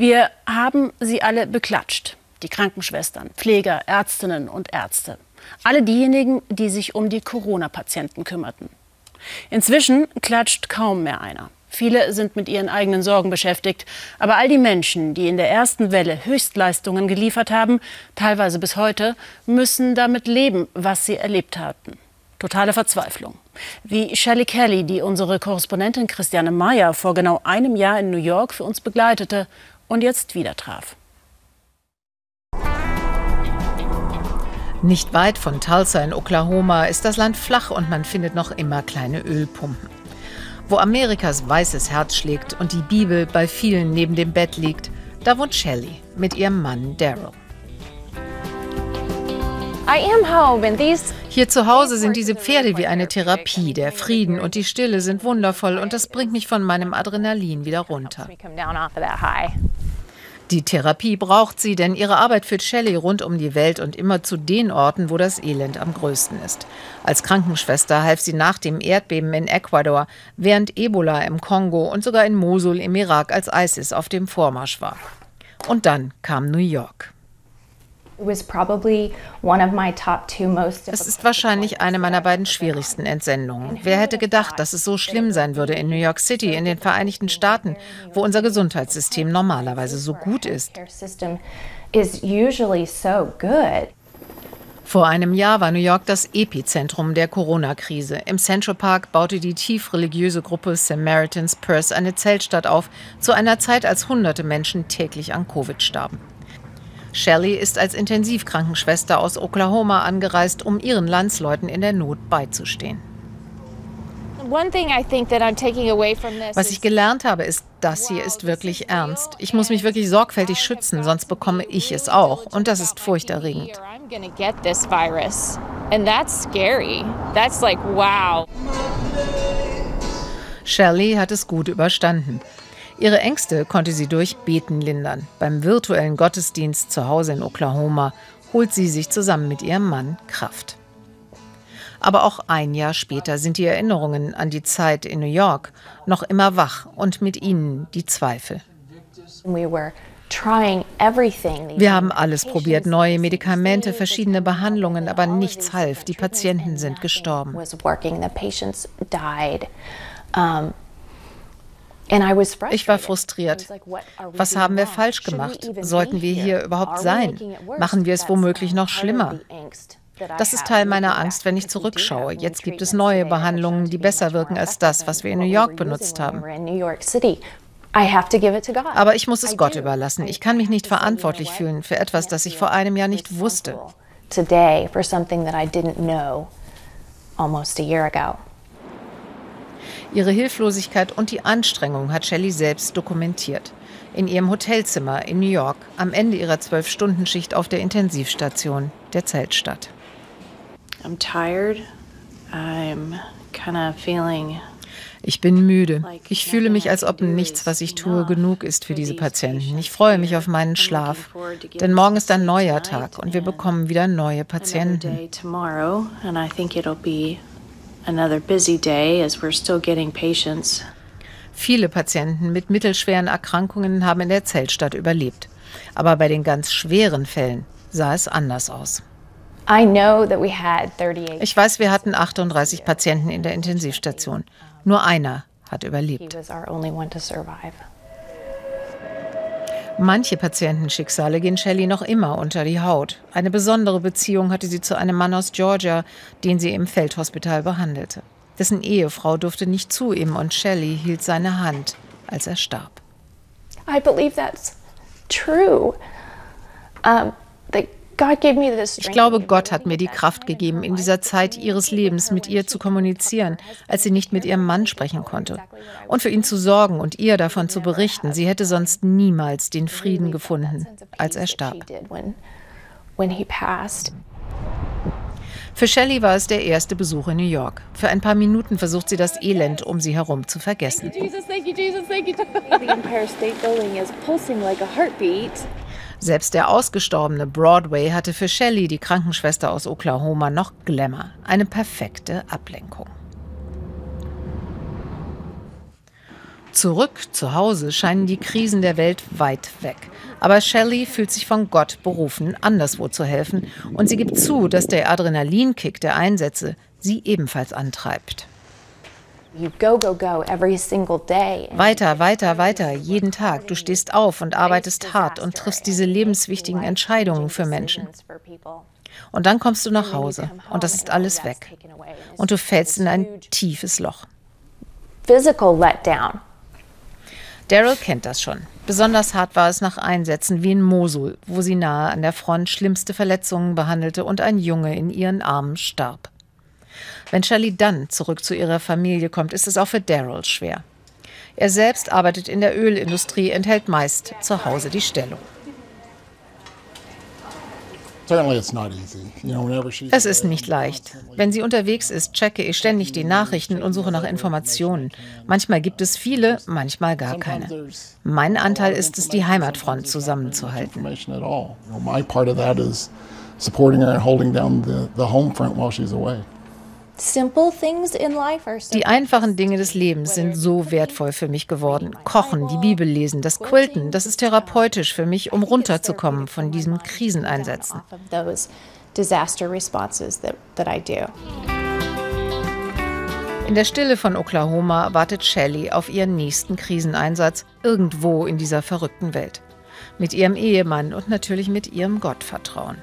Wir haben sie alle beklatscht. Die Krankenschwestern, Pfleger, Ärztinnen und Ärzte. Alle diejenigen, die sich um die Corona-Patienten kümmerten. Inzwischen klatscht kaum mehr einer. Viele sind mit ihren eigenen Sorgen beschäftigt. Aber all die Menschen, die in der ersten Welle Höchstleistungen geliefert haben, teilweise bis heute, müssen damit leben, was sie erlebt hatten. Totale Verzweiflung. Wie Shelley Kelly, die unsere Korrespondentin Christiane Meyer vor genau einem Jahr in New York für uns begleitete und jetzt wieder traf. Nicht weit von Tulsa in Oklahoma ist das Land flach und man findet noch immer kleine Ölpumpen. Wo Amerikas weißes Herz schlägt und die Bibel bei vielen neben dem Bett liegt, da wohnt Shelley mit ihrem Mann Daryl. Hier zu Hause sind diese Pferde wie eine Therapie. Der Frieden und die Stille sind wundervoll und das bringt mich von meinem Adrenalin wieder runter. Die Therapie braucht sie, denn ihre Arbeit führt Shelley rund um die Welt und immer zu den Orten, wo das Elend am größten ist. Als Krankenschwester half sie nach dem Erdbeben in Ecuador, während Ebola im Kongo und sogar in Mosul im Irak als ISIS auf dem Vormarsch war. Und dann kam New York. Es ist wahrscheinlich eine meiner beiden schwierigsten Entsendungen. Wer hätte gedacht, dass es so schlimm sein würde in New York City, in den Vereinigten Staaten, wo unser Gesundheitssystem normalerweise so gut ist? Vor einem Jahr war New York das Epizentrum der Corona-Krise. Im Central Park baute die tief religiöse Gruppe Samaritan's Purse eine Zeltstadt auf, zu einer Zeit, als hunderte Menschen täglich an Covid starben. Shelley ist als Intensivkrankenschwester aus Oklahoma angereist, um ihren Landsleuten in der Not beizustehen. Was ich gelernt habe, ist, das hier ist wirklich ernst. Ich muss mich wirklich sorgfältig schützen, sonst bekomme ich es auch. Und das ist furchterregend. Shelley hat es gut überstanden. Ihre Ängste konnte sie durch Beten lindern. Beim virtuellen Gottesdienst zu Hause in Oklahoma holt sie sich zusammen mit ihrem Mann Kraft. Aber auch ein Jahr später sind die Erinnerungen an die Zeit in New York noch immer wach und mit ihnen die Zweifel. Wir haben alles probiert, neue Medikamente, verschiedene Behandlungen, aber nichts half. Die Patienten sind gestorben. Ich war frustriert. Was haben wir falsch gemacht? Sollten wir hier überhaupt sein? Machen wir es womöglich noch schlimmer? Das ist Teil meiner Angst, wenn ich zurückschaue. Jetzt gibt es neue Behandlungen, die besser wirken als das, was wir in New York benutzt haben. Aber ich muss es Gott überlassen. Ich kann mich nicht verantwortlich fühlen für etwas, das ich vor einem Jahr nicht wusste. Today for something that I didn't know almost a year ago. Ihre Hilflosigkeit und die Anstrengung hat Shelley selbst dokumentiert. In ihrem Hotelzimmer in New York, am Ende ihrer Zwölf-Stunden-Schicht auf der Intensivstation der Zeltstadt. ich bin müde. Ich fühle mich, als ob nichts, was ich tue, genug ist für diese Patienten. Ich freue mich auf meinen Schlaf. Denn morgen ist ein neuer Tag und wir bekommen wieder neue Patienten another busy day as we're still getting patients. Viele Patienten mit mittelschweren Erkrankungen haben in der Zeltstadt überlebt. Aber bei den ganz schweren Fällen sah es anders aus. Ich weiß, wir hatten 38 Patienten in der Intensivstation. Nur einer hat überlebt. Manche Patientenschicksale gehen Shelley noch immer unter die Haut. Eine besondere Beziehung hatte sie zu einem Mann aus Georgia, den sie im Feldhospital behandelte. Dessen Ehefrau durfte nicht zu ihm und Shelley hielt seine Hand, als er starb. I believe that's true. Um, ich glaube, Gott hat mir die Kraft gegeben, in dieser Zeit ihres Lebens mit ihr zu kommunizieren, als sie nicht mit ihrem Mann sprechen konnte. Und für ihn zu sorgen und ihr davon zu berichten. Sie hätte sonst niemals den Frieden gefunden, als er starb. Für Shelley war es der erste Besuch in New York. Für ein paar Minuten versucht sie das Elend um sie herum zu vergessen. Selbst der ausgestorbene Broadway hatte für Shelley, die Krankenschwester aus Oklahoma, noch Glamour, eine perfekte Ablenkung. Zurück zu Hause scheinen die Krisen der Welt weit weg. Aber Shelley fühlt sich von Gott berufen, anderswo zu helfen. Und sie gibt zu, dass der Adrenalinkick der Einsätze sie ebenfalls antreibt. Weiter, weiter, weiter, jeden Tag. Du stehst auf und arbeitest hart und triffst diese lebenswichtigen Entscheidungen für Menschen. Und dann kommst du nach Hause und das ist alles weg. Und du fällst in ein tiefes Loch. Physical letdown. Daryl kennt das schon. Besonders hart war es nach Einsätzen wie in Mosul, wo sie nahe an der Front schlimmste Verletzungen behandelte und ein Junge in ihren Armen starb. Wenn Shelley dann zurück zu ihrer Familie kommt, ist es auch für Daryl schwer. Er selbst arbeitet in der Ölindustrie, enthält meist zu Hause die Stellung. Es ist nicht leicht. Wenn sie unterwegs ist, checke ich ständig die Nachrichten und suche nach Informationen. Manchmal gibt es viele, manchmal gar keine. Mein Anteil ist es, die Heimatfront zusammenzuhalten. supporting her and holding down the, the home front while she's away. Die einfachen Dinge des Lebens sind so wertvoll für mich geworden. Kochen, die Bibel lesen, das Quilten, das ist therapeutisch für mich, um runterzukommen von diesen Kriseneinsätzen. In der Stille von Oklahoma wartet Shelley auf ihren nächsten Kriseneinsatz irgendwo in dieser verrückten Welt. Mit ihrem Ehemann und natürlich mit ihrem Gottvertrauen.